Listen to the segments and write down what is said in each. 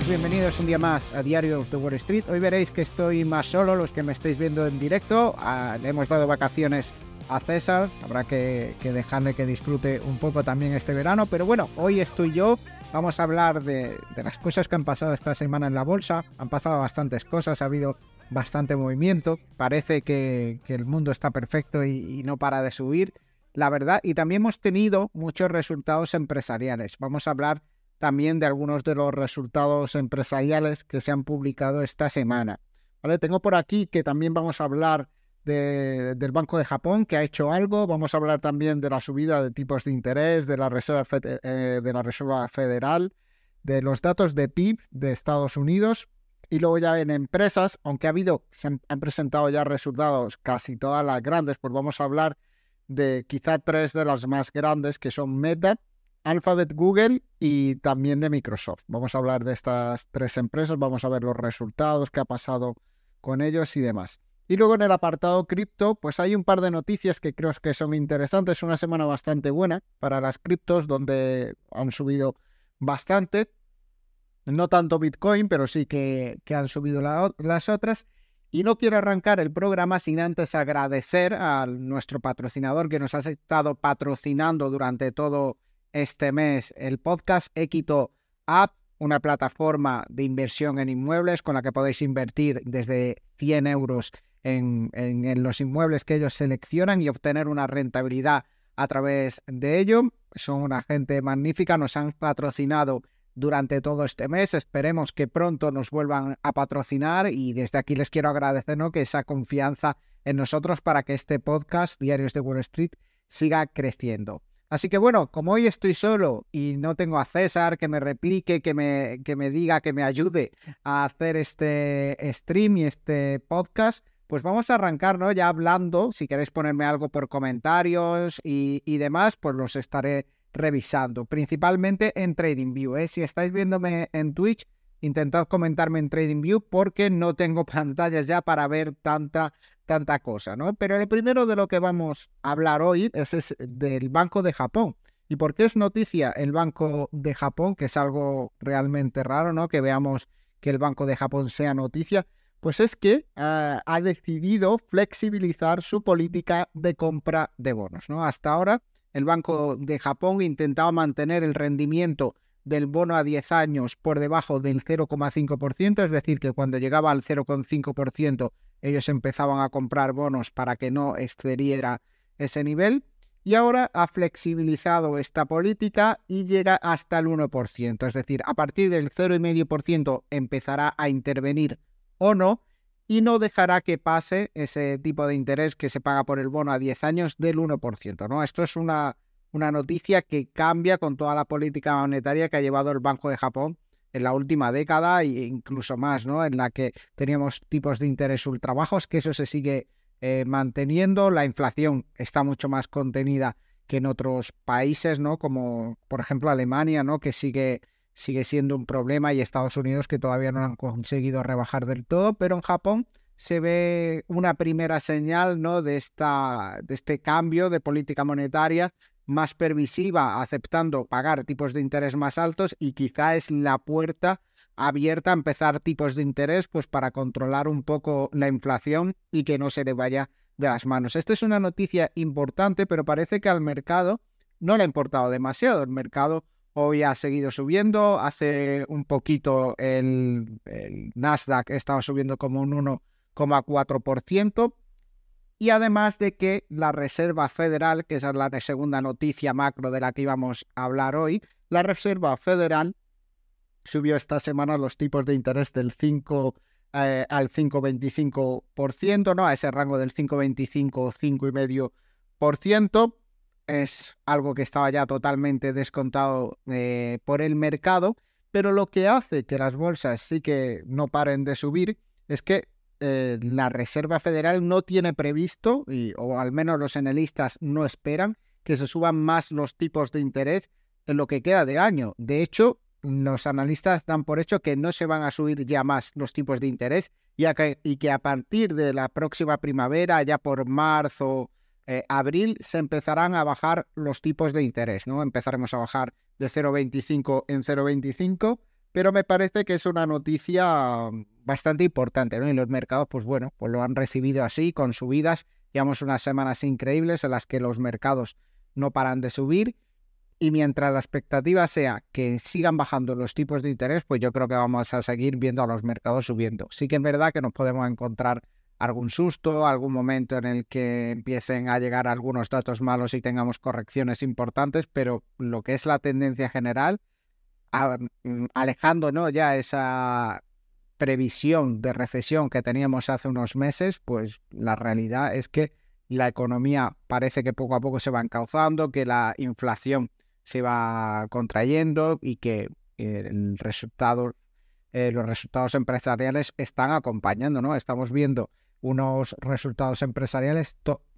bienvenidos un día más a Diario of the Wall Street. Hoy veréis que estoy más solo, los que me estáis viendo en directo. Ah, le hemos dado vacaciones a César, habrá que, dejarle que disfrute un poco también este verano. Pero bueno, hoy estoy yo. Vamos a hablar de, las cosas que han pasado esta semana en la bolsa. Han pasado bastantes cosas, ha habido bastante movimiento. Parece que, el mundo está perfecto y no para de subir la verdad. Y también hemos tenido muchos resultados empresariales. Vamos a hablar también de algunos de los resultados empresariales que se han publicado esta semana. Tengo por aquí que también vamos a hablar del Banco de Japón, que ha hecho algo. Vamos a hablar también de la subida de tipos de interés de la Reserva, eh, de la Reserva Federal, de los datos de PIB de Estados Unidos. Y luego ya en empresas, aunque ha habido, se han presentado ya resultados casi todas las grandes, pues vamos a hablar de quizá tres de las más grandes, que son Meta, Alphabet, Google y también de Microsoft. Vamos a hablar de estas tres empresas, vamos a ver los resultados, qué ha pasado con ellos y demás. Y luego en el apartado cripto, pues hay un par de noticias que creo que son interesantes. Una semana bastante buena para las criptos, donde han subido bastante. No tanto Bitcoin, pero sí que, han subido las otras. Y no quiero arrancar el programa sin antes agradecer a nuestro patrocinador que nos ha estado patrocinando durante todo este mes el podcast Equito App, una plataforma de inversión en inmuebles con la que podéis invertir desde 100 euros en, los inmuebles que ellos seleccionan y obtener una rentabilidad a través de ello. Son una gente magnífica, nos han patrocinado durante todo este mes. Esperemos que pronto nos vuelvan a patrocinar y desde aquí les quiero agradecer que esa confianza en nosotros para que este podcast, Diarios de Wall Street, siga creciendo. Así que bueno, como hoy estoy solo y no tengo a César que me replique, que me, que me diga, que me ayude a hacer este stream y este podcast, pues vamos a arrancar, ¿no? Ya hablando, si queréis ponerme algo por comentarios y, demás, pues los estaré revisando, principalmente en TradingView. ¿eh? Si estáis viéndome en Twitch, intentad comentarme en TradingView porque no tengo pantallas ya para ver tanta tanta cosa, ¿no? Pero el primero de lo que vamos a hablar hoy es, del Banco de Japón. ¿Y por qué es noticia el Banco de Japón? Que es algo realmente raro, ¿no? Que veamos que el Banco de Japón sea noticia. Pues es que ah, ha decidido flexibilizar su política de compra de bonos, ¿no? Hasta ahora el Banco de Japón intentaba mantener el rendimiento del bono a 10 años por debajo del 0,5%, es decir, que cuando llegaba al 0,5% ellos empezaban a comprar bonos para que no excediera ese nivel y ahora ha flexibilizado esta política y llega hasta el 1%, es decir, a partir del 0,5% empezará a intervenir o no y no dejará que pase ese tipo de interés que se paga por el bono a 10 años del 1%, ¿no? Esto es una, una noticia que cambia con toda la política monetaria que ha llevado el Banco de Japón en la última década e incluso más, ¿no? En la que teníamos tipos de interés ultra bajos, que eso se sigue eh, manteniendo. La inflación está mucho más contenida que en otros países, ¿no? Como por ejemplo Alemania, ¿no? Que sigue, sigue siendo un problema y Estados Unidos que todavía no han conseguido rebajar del todo, pero en Japón se ve una primera señal, ¿no? De, esta, de este cambio de política monetaria más permisiva, aceptando pagar tipos de interés más altos y quizá es la puerta abierta a empezar tipos de interés pues para controlar un poco la inflación y que no se le vaya de las manos. Esta es una noticia importante, pero parece que al mercado no le ha importado demasiado. El mercado hoy ha seguido subiendo, hace un poquito el, el Nasdaq estaba subiendo como un 1,4%, y además de que la Reserva Federal, que es la segunda noticia macro de la que íbamos a hablar hoy, la Reserva Federal subió esta semana los tipos de interés del 5 eh, al 5,25%, ¿no? A ese rango del 5,25 o 5,5%. Es algo que estaba ya totalmente descontado eh, por el mercado, pero lo que hace que las bolsas sí que no paren de subir es que eh, la Reserva Federal no tiene previsto, y, o al menos los analistas no esperan, que se suban más los tipos de interés en lo que queda de año. De hecho, los analistas dan por hecho que no se van a subir ya más los tipos de interés y que a partir de la próxima primavera, ya por marzo, eh, abril, se empezarán a bajar los tipos de interés. ¿no? Empezaremos a bajar de 0,25 en 0,25 pero me parece que es una noticia bastante importante, ¿no? Y los mercados, pues bueno, pues lo han recibido así, con subidas. Llevamos unas semanas increíbles en las que los mercados no paran de subir. Y mientras la expectativa sea que sigan bajando los tipos de interés, pues yo creo que vamos a seguir viendo a los mercados subiendo. Sí que es verdad que nos podemos encontrar algún susto, algún momento en el que empiecen a llegar algunos datos malos y tengamos correcciones importantes, pero lo que es la tendencia general, mm, alejando ¿no? ya esa previsión de recesión que teníamos hace unos meses, pues la realidad es que la economía parece que poco a poco se va encauzando, que la inflación se va contrayendo y que el resultado, eh, los resultados empresariales están acompañando, ¿no? Estamos viendo unos resultados empresariales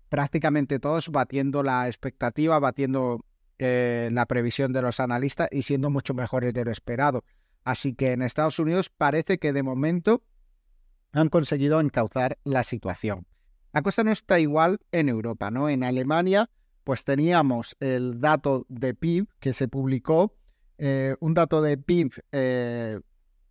prácticamente todos batiendo la expectativa, batiendo eh, la previsión de los analistas y siendo mucho mejores de lo esperado. Así que en Estados Unidos parece que de momento han conseguido encauzar la situación. La cosa no está igual en Europa, ¿no? En Alemania, pues teníamos el dato de PIB que se publicó, eh, un dato de PIB eh,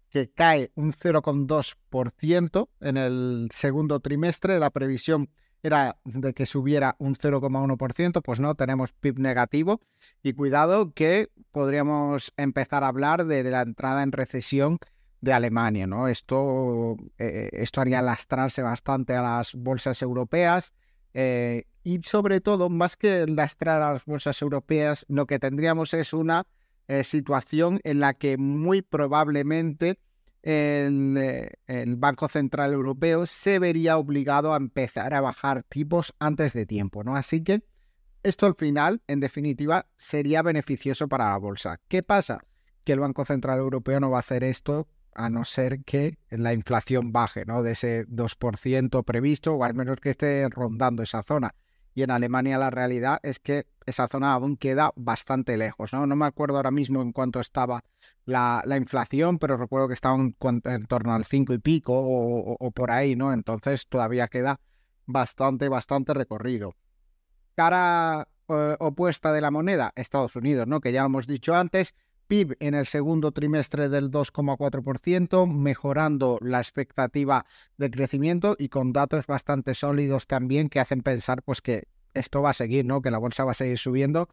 que cae un 0,2% en el segundo trimestre. La previsión era de que subiera un 0,1%, pues no, tenemos PIB negativo. Y cuidado que podríamos empezar a hablar de, la entrada en recesión de Alemania, ¿no? Esto, eh, esto haría lastrarse bastante a las bolsas europeas. Eh, y sobre todo, más que lastrar a las bolsas europeas, lo que tendríamos es una eh, situación en la que muy probablemente eh, el, Banco Central Europeo se vería obligado a empezar a bajar tipos antes de tiempo, ¿no? Así que esto al final, en definitiva, sería beneficioso para la bolsa. ¿Qué pasa? Que el Banco Central Europeo no va a hacer esto a no ser que la inflación baje, ¿no? De ese 2% previsto, o al menos que esté rondando esa zona y en Alemania la realidad es que esa zona aún queda bastante lejos. No, no me acuerdo ahora mismo en cuánto estaba la, inflación, pero recuerdo que estaba en, torno al 5 y pico o, por ahí, ¿no? Entonces todavía queda bastante, bastante recorrido. Cara eh, opuesta de la moneda, Estados Unidos, ¿no? Que ya lo hemos dicho antes, PIB en el segundo trimestre del 2,4%, mejorando la expectativa de crecimiento y con datos bastante sólidos también que hacen pensar pues que esto va a seguir, ¿no? Que la bolsa va a seguir subiendo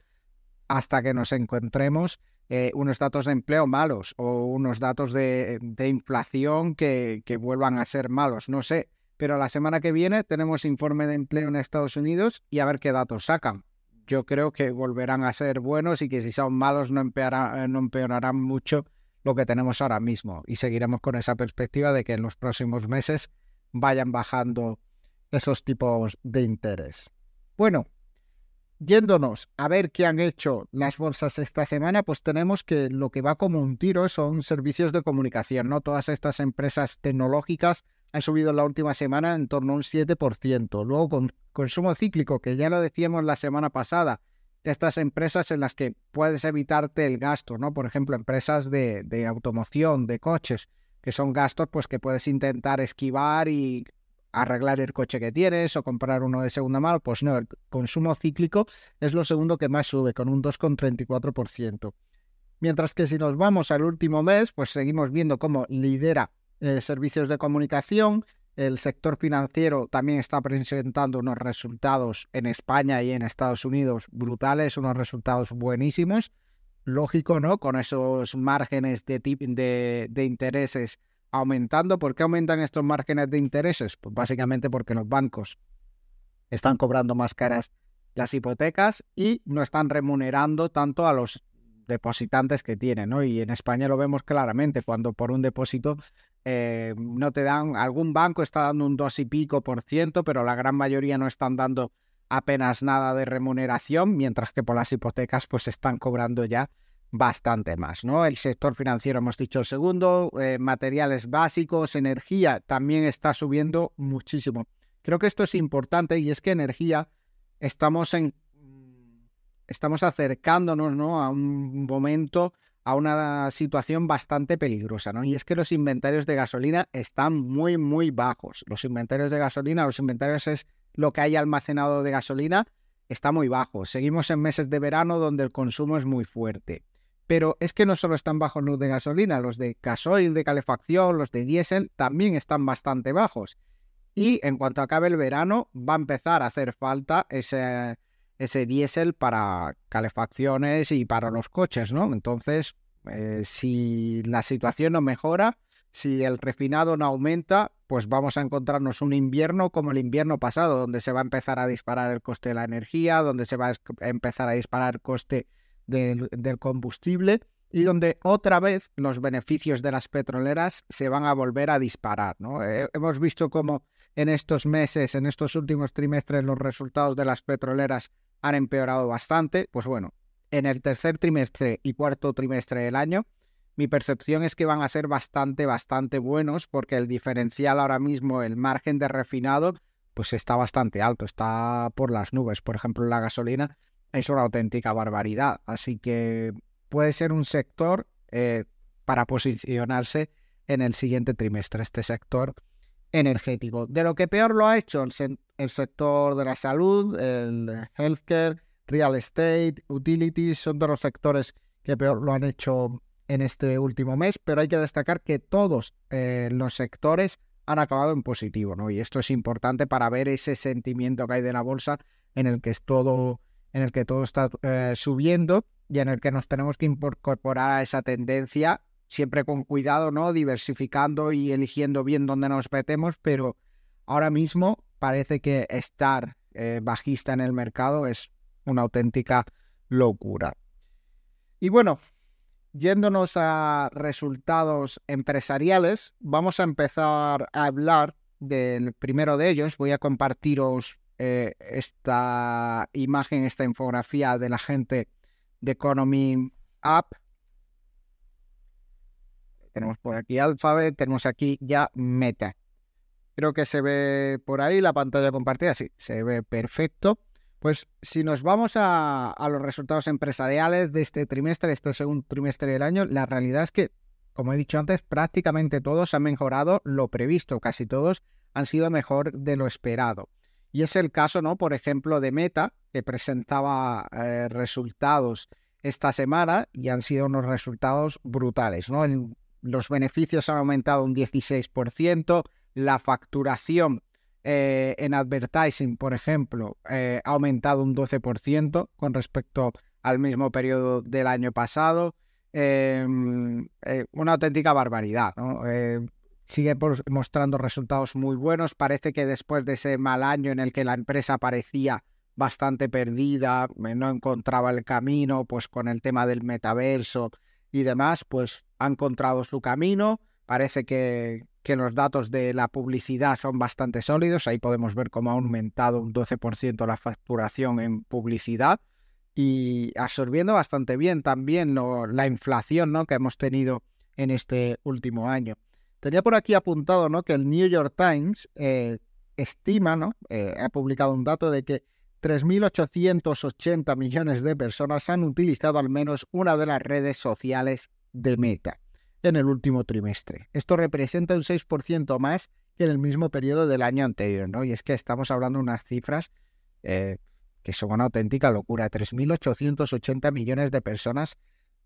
hasta que nos encontremos eh, unos datos de empleo malos o unos datos de, inflación que, que vuelvan a ser malos, no sé. Pero la semana que viene tenemos informe de empleo en Estados Unidos y a ver qué datos sacan yo creo que volverán a ser buenos y que si son malos no, empeorarán, eh, no empeorarán mucho lo que tenemos ahora mismo. Y seguiremos con esa perspectiva de que en los próximos meses vayan bajando esos tipos de interés. Bueno, yéndonos a ver qué han hecho las bolsas esta semana, pues tenemos que lo que va como un tiro son servicios de comunicación, ¿no? Todas estas empresas tecnológicas han subido en la última semana en torno a un 7%. Luego con consumo cíclico, que ya lo decíamos la semana pasada, estas empresas en las que puedes evitarte el gasto, ¿no? Por ejemplo, empresas de, de automoción, de coches, que son gastos pues que puedes intentar esquivar y arreglar el coche que tienes o comprar uno de segunda mano, pues no, el consumo cíclico es lo segundo que más sube, con un 2,34%. Mientras que si nos vamos al último mes, pues seguimos viendo cómo lidera eh, servicios de comunicación. El sector financiero también está presentando unos resultados en España y en Estados Unidos brutales, unos resultados buenísimos. Lógico, ¿no? Con esos márgenes de, de, de intereses aumentando. ¿Por qué aumentan estos márgenes de intereses? Pues básicamente porque los bancos están cobrando más caras las hipotecas y no están remunerando tanto a los depositantes que tienen, ¿no? Y en España lo vemos claramente, cuando por un depósito eh, no te dan, algún banco está dando un dos y pico por ciento, pero la gran mayoría no están dando apenas nada de remuneración, mientras que por las hipotecas pues están cobrando ya bastante más, ¿no? El sector financiero hemos dicho el segundo, eh, materiales básicos, energía también está subiendo muchísimo. Creo que esto es importante y es que energía estamos en estamos acercándonos ¿no? a un momento, a una situación bastante peligrosa, ¿no? Y es que los inventarios de gasolina están muy, muy bajos. Los inventarios de gasolina, los inventarios es lo que hay almacenado de gasolina, está muy bajo. Seguimos en meses de verano donde el consumo es muy fuerte. Pero es que no solo están bajos los de gasolina, los de gasoil, de calefacción, los de diésel también están bastante bajos. Y en cuanto acabe el verano, va a empezar a hacer falta ese, ese diésel para calefacciones y para los coches, ¿no? Entonces, eh, si la situación no mejora, si el refinado no aumenta, pues vamos a encontrarnos un invierno como el invierno pasado, donde se va a empezar a disparar el coste de la energía, donde se va a empezar a disparar el coste del, combustible y donde otra vez los beneficios de las petroleras se van a volver a disparar. Eh, hemos visto cómo en estos meses, en estos últimos trimestres, los resultados de las petroleras han empeorado bastante. Pues bueno, en el tercer trimestre y cuarto trimestre del año, mi percepción es que van a ser bastante, bastante buenos porque el diferencial ahora mismo, el margen de refinado, pues está bastante alto, está por las nubes. Por ejemplo, la gasolina es una auténtica barbaridad. Así que puede ser un sector eh, para posicionarse en el siguiente trimestre, este sector energético. De lo que peor lo ha hecho el, el sector de la salud, el healthcare, real estate, utilities, son de los sectores que peor lo han hecho en este último mes, pero hay que destacar que todos eh, los sectores han acabado en positivo, ¿no? Y esto es importante para ver ese sentimiento que hay de la bolsa en el que es todo, en el que todo está eh, subiendo y en el que nos tenemos que incorporar a esa tendencia, siempre con cuidado, ¿no? Diversificando y eligiendo bien dónde nos metemos, pero ahora mismo parece que estar eh, bajista en el mercado es una auténtica locura. Y bueno, Yéndonos a resultados empresariales, vamos a empezar a hablar del primero de ellos. Voy a compartiros eh, esta imagen, esta infografía de la gente de Economy App. Tenemos por aquí Alphabet, tenemos aquí ya Meta. Creo que se ve por ahí la pantalla compartida, sí, se ve perfecto. Pues si nos vamos a, los resultados empresariales de este trimestre, este segundo trimestre del año, la realidad es que, como he dicho antes, prácticamente todos han mejorado lo previsto, casi todos han sido mejor de lo esperado. Y es el caso, ¿no? Por ejemplo, de Meta, que presentaba eh, resultados esta semana y han sido unos resultados brutales, ¿no? los beneficios han aumentado un 16%, la facturación eh, en advertising, por ejemplo, eh, ha aumentado un 12% con respecto al mismo periodo del año pasado. Eh, una auténtica barbaridad. sigue mostrando resultados muy buenos. Parece que después de ese mal año en el que la empresa parecía bastante perdida, no encontraba el camino, pues con el tema del metaverso y demás, pues ha encontrado su camino. Parece que, que los datos de la publicidad son bastante sólidos. Ahí podemos ver cómo ha aumentado un 12% la facturación en publicidad y absorbiendo bastante bien también la inflación ¿no? que hemos tenido en este último año. Tenía por aquí apuntado ¿no? que el New York Times eh, estima, ¿no? Eh, ha publicado un dato de que 3.880 millones de personas han utilizado al menos una de las redes sociales de Meta en el último trimestre. Esto representa un 6% más que en el mismo periodo del año anterior, ¿no? Y es que estamos hablando de unas cifras eh, que son una auténtica locura, 3.880 millones de personas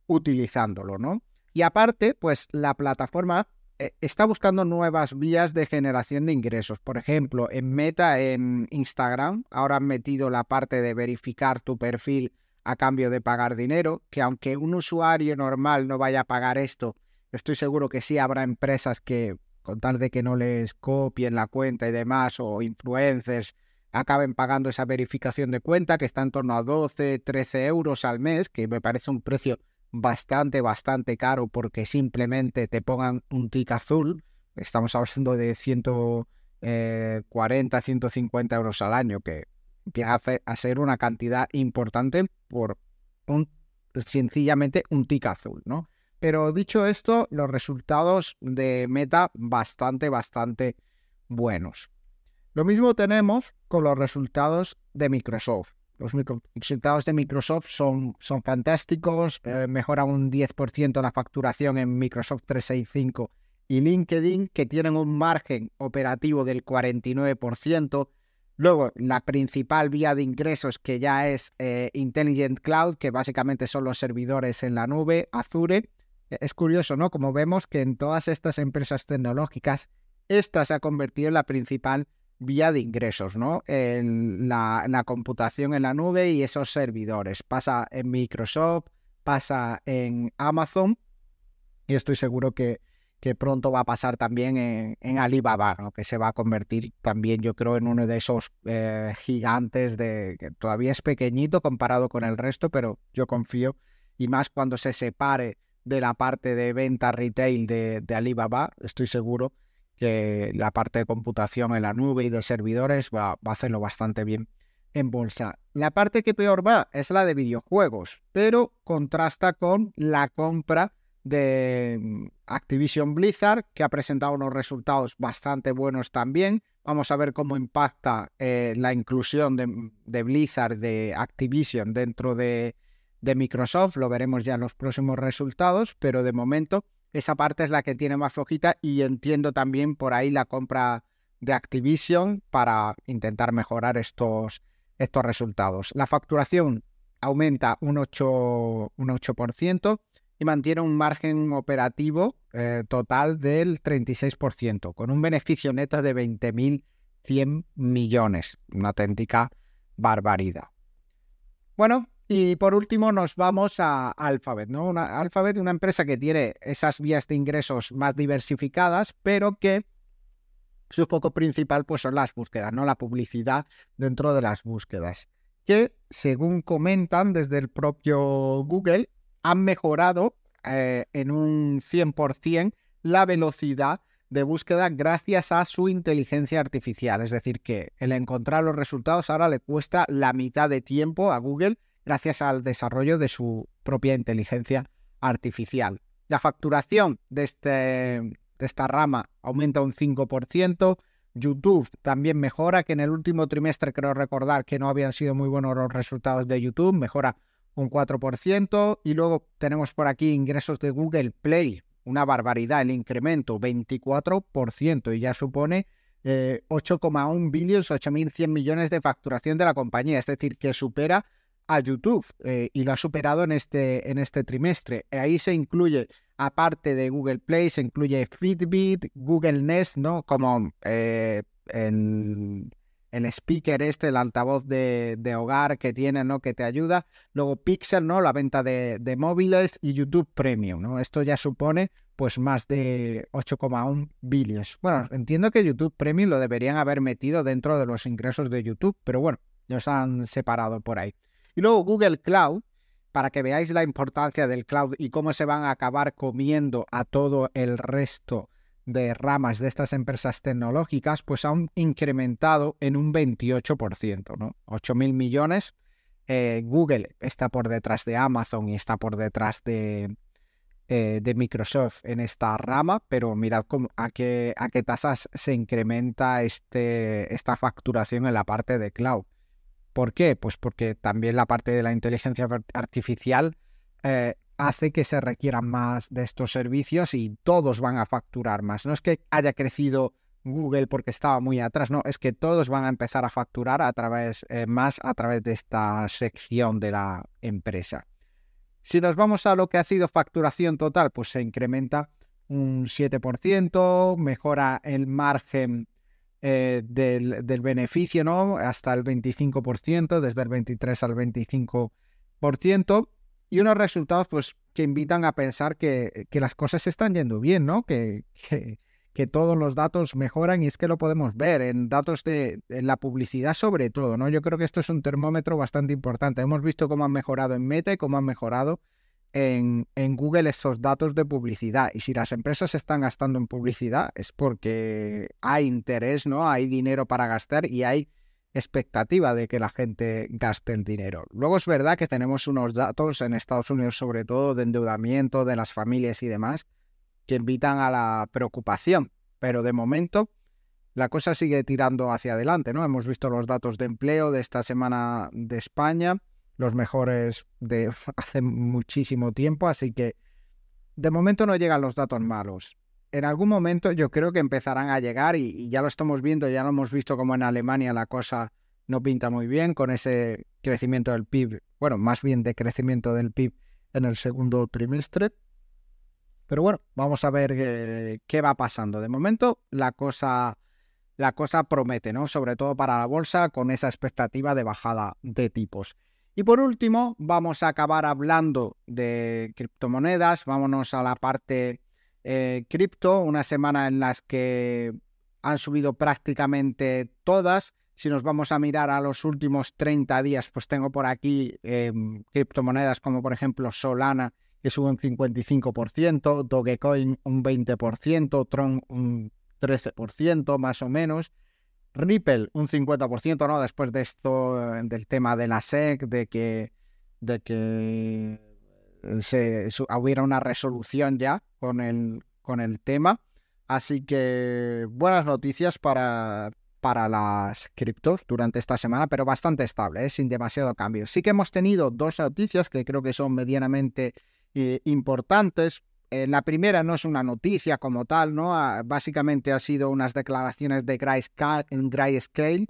utilizándolo, ¿no? Y aparte, pues la plataforma eh, está buscando nuevas vías de generación de ingresos. Por ejemplo, en Meta, en Instagram, ahora han metido la parte de verificar tu perfil a cambio de pagar dinero, que aunque un usuario normal no vaya a pagar esto, Estoy seguro que sí habrá empresas que, con tal de que no les copien la cuenta y demás, o influencers, acaben pagando esa verificación de cuenta, que está en torno a 12, 13 euros al mes, que me parece un precio bastante, bastante caro porque simplemente te pongan un tic azul. Estamos hablando de 140, 150 euros al año, que empieza a ser una cantidad importante por un sencillamente un tic azul, ¿no? Pero dicho esto, los resultados de Meta bastante, bastante buenos. Lo mismo tenemos con los resultados de Microsoft. Los resultados de Microsoft son, son fantásticos, eh, mejoran un 10% la facturación en Microsoft 365 y LinkedIn, que tienen un margen operativo del 49%. Luego, la principal vía de ingresos que ya es eh, Intelligent Cloud, que básicamente son los servidores en la nube, Azure. Es curioso, ¿no? Como vemos que en todas estas empresas tecnológicas, esta se ha convertido en la principal vía de ingresos, ¿no? la, la, computación en la nube y esos servidores. Pasa en Microsoft, pasa en Amazon y estoy seguro que, que pronto va a pasar también en, Alibaba, ¿no? que se va a convertir también, yo creo, en uno de esos eh, gigantes de que todavía es pequeñito comparado con el resto, pero yo confío y más cuando se separe de la parte de venta retail de, de Alibaba, estoy seguro que la parte de computación en la nube y de servidores va, va a hacerlo bastante bien en bolsa. La parte que peor va es la de videojuegos, pero contrasta con la compra de mm, Activision Blizzard, que ha presentado unos resultados bastante buenos también. Vamos a ver cómo impacta eh, la inclusión de, de, Blizzard, de Activision dentro de, de Microsoft. Lo veremos ya en los próximos resultados, pero de momento esa parte es la que tiene más flojita y entiendo también por ahí la compra de Activision para intentar mejorar estos, estos resultados. La facturación aumenta un 8%, un 8% y mantiene un margen operativo eh, total del 36%, con un beneficio neto de 20.100 millones. Una auténtica barbaridad. Bueno, y por último nos vamos a Alphabet, ¿no? Una, Alphabet, una empresa que tiene esas vías de ingresos más diversificadas, pero que su foco principal pues son las búsquedas, ¿no? La publicidad dentro de las búsquedas. Que según comentan desde el propio Google, han mejorado eh, en un 100% la velocidad de búsqueda gracias a su inteligencia artificial. Es decir, que el encontrar los resultados ahora le cuesta la mitad de tiempo a Google gracias al desarrollo de su propia inteligencia artificial. La facturación de, este, de esta rama aumenta un 5%. YouTube también mejora, que en el último trimestre creo recordar que no habían sido muy buenos los resultados de YouTube, mejora un 4%. Y luego tenemos por aquí ingresos de Google Play, una barbaridad, el incremento 24% y ya supone 8,1 billones, 8.100 millones de facturación de la compañía, es decir, que supera a YouTube eh, y lo ha superado en este, en este trimestre. Ahí se incluye, aparte de Google Play, se incluye Fitbit, Google Nest, ¿no? Como eh, el el speaker este, el altavoz de, hogar que tiene, ¿no? Que te ayuda. Luego Pixel, ¿no? La venta de, móviles y YouTube Premium, ¿no? Esto ya supone pues más de 8,1 billones. Bueno, entiendo que YouTube Premium lo deberían haber metido dentro de los ingresos de YouTube, pero bueno, los han separado por ahí. Y luego Google Cloud, para que veáis la importancia del cloud y cómo se van a acabar comiendo a todo el resto de ramas de estas empresas tecnológicas, pues han incrementado en un 28%, ¿no? 8 mil millones. Eh, Google está por detrás de Amazon y está por detrás de, eh, de Microsoft en esta rama, pero mirad cómo, a, qué, a qué tasas se incrementa este, esta facturación en la parte de cloud. ¿Por qué? Pues porque también la parte de la inteligencia artificial eh, hace que se requieran más de estos servicios y todos van a facturar más. No es que haya crecido Google porque estaba muy atrás, no, es que todos van a empezar a facturar a través eh, más a través de esta sección de la empresa. Si nos vamos a lo que ha sido facturación total, pues se incrementa un 7%, mejora el margen eh, del, del, beneficio, ¿no? Hasta el 25%, desde el 23 al 25% y unos resultados pues que invitan a pensar que, que las cosas se están yendo bien, ¿no? Que, que, que, todos los datos mejoran y es que lo podemos ver en datos de en la publicidad sobre todo, ¿no? Yo creo que esto es un termómetro bastante importante. Hemos visto cómo han mejorado en Meta y cómo han mejorado en, en Google esos datos de publicidad. Y si las empresas están gastando en publicidad es porque hay interés, ¿no? Hay dinero para gastar y hay expectativa de que la gente gaste el dinero. Luego es verdad que tenemos unos datos en Estados Unidos, sobre todo de endeudamiento de las familias y demás, que invitan a la preocupación, pero de momento la cosa sigue tirando hacia adelante, ¿no? Hemos visto los datos de empleo de esta semana de España, los mejores de hace muchísimo tiempo, así que de momento no llegan los datos malos. en algún momento yo creo que empezarán a llegar y, ya lo estamos viendo, ya lo hemos visto como en Alemania la cosa no pinta muy bien con ese crecimiento del PIB, bueno, más bien de crecimiento del PIB en el segundo trimestre. Pero bueno, vamos a ver eh, qué va pasando. De momento la cosa, la cosa promete, ¿no? Sobre todo para la bolsa con esa expectativa de bajada de tipos. Y por último, vamos a acabar hablando de criptomonedas. Vámonos a la parte eh, cripto, una semana en las que han subido prácticamente todas. Si nos vamos a mirar a los últimos 30 días, pues tengo por aquí em, criptomonedas como por ejemplo Solana, que sube un 55%, Dogecoin un 20%, Tron un 13% más o menos. Ripple un 50%, ¿no? Después de esto, del tema de la SEC, de que, de que se, hubiera una resolución ya con el, con el tema. Así que buenas noticias para, para las criptos durante esta semana, pero bastante estable, ¿eh? sin demasiado cambio. Sí que hemos tenido dos noticias que creo que son medianamente eh, importantes. La primera no es una noticia como tal, ¿no? Ah, básicamente ha sido unas declaraciones de Grayscale,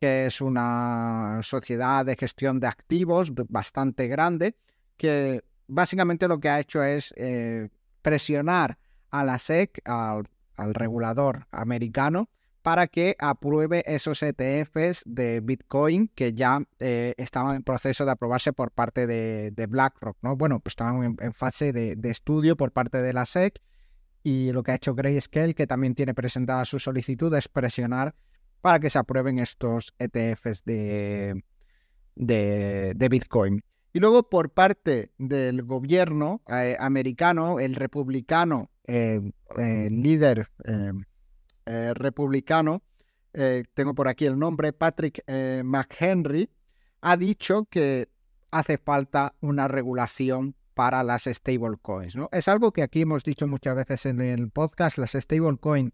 que es una sociedad de gestión de activos bastante grande, que básicamente lo que ha hecho es eh, presionar a la SEC, al, regulador americano, para que apruebe esos ETFs de Bitcoin que ya eh, estaban en proceso de aprobarse por parte de, BlackRock, ¿no? Bueno, pues estaban en, fase de, estudio por parte de la SEC y lo que ha hecho Grayscale, que también tiene presentada su solicitud, es presionar para que se aprueben estos ETFs de, de, Bitcoin. Y luego por parte del gobierno eh, americano, el republicano, eh, líder eh, republicano, eh, tengo por aquí el nombre, Patrick eh, McHenry, ha dicho que hace falta una regulación para las stablecoins. ¿no? Es algo que aquí hemos dicho muchas veces en el podcast, las stablecoins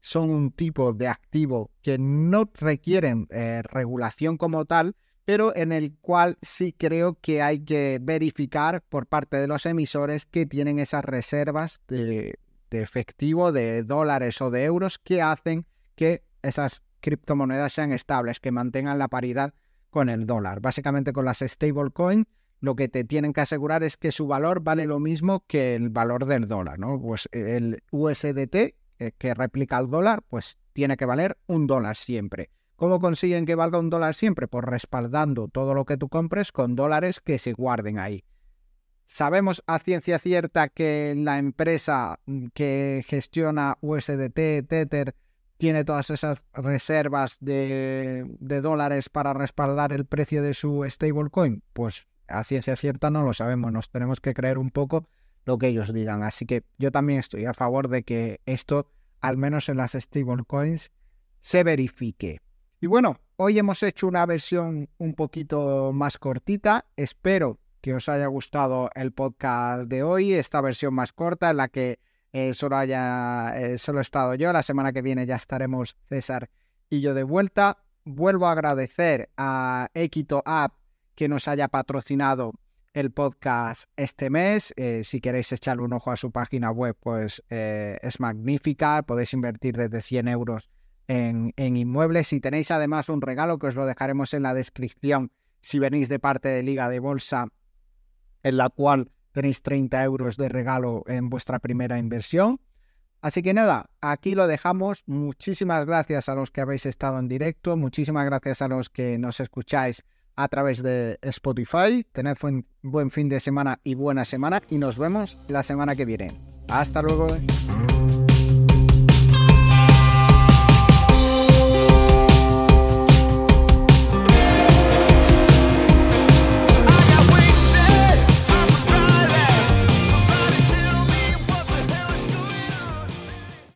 son un tipo de activo que no requieren regulación como tal, pero en el cual sí creo que hay que verificar por parte de los emisores que tienen esas reservas de, de efectivo, de dólares o de euros que hacen que esas criptomonedas sean estables, que mantengan la paridad con el dólar. Básicamente con las stablecoin lo que te tienen que asegurar es que su valor vale lo mismo que el valor del dólar, ¿no? Pues el USDT eh, que replica el dólar, pues tiene que valer un dólar siempre. ¿Cómo consiguen que valga un dólar siempre? Pues respaldando todo lo que tú compres con dólares que se guarden ahí. Sabemos a ciencia cierta que la empresa mm, que gestiona USDT, Tether, tiene todas esas reservas de, dólares para respaldar el precio de su stablecoin. Pues a ciencia cierta no lo sabemos, nos tenemos que creer un poco lo que ellos digan. Así que yo también estoy a favor de que esto, al menos en las stablecoins, se verifique. Y bueno, hoy hemos hecho una versión un poquito más cortita. Espero que os haya gustado el podcast de hoy, esta versión más corta en la que eh, solo haya eh, solo he estado yo. La semana que viene ya estaremos César y yo de vuelta. Vuelvo a agradecer a Equito App que nos haya patrocinado el podcast este mes. Eh, si queréis echarle un ojo a su página web, pues es magnífica. Podéis invertir desde 100 euros en, en inmuebles. Y tenéis además un regalo que os lo dejaremos en la descripción si venís de parte de Liga de Bolsa en la cual tenéis 30 euros de regalo en vuestra primera inversión. Así que nada, aquí lo dejamos. Muchísimas gracias a los que habéis estado en directo, muchísimas gracias a los que nos escucháis a través de Spotify. Tened buen, buen fin de semana y buena semana y nos vemos la semana que viene. Hasta luego.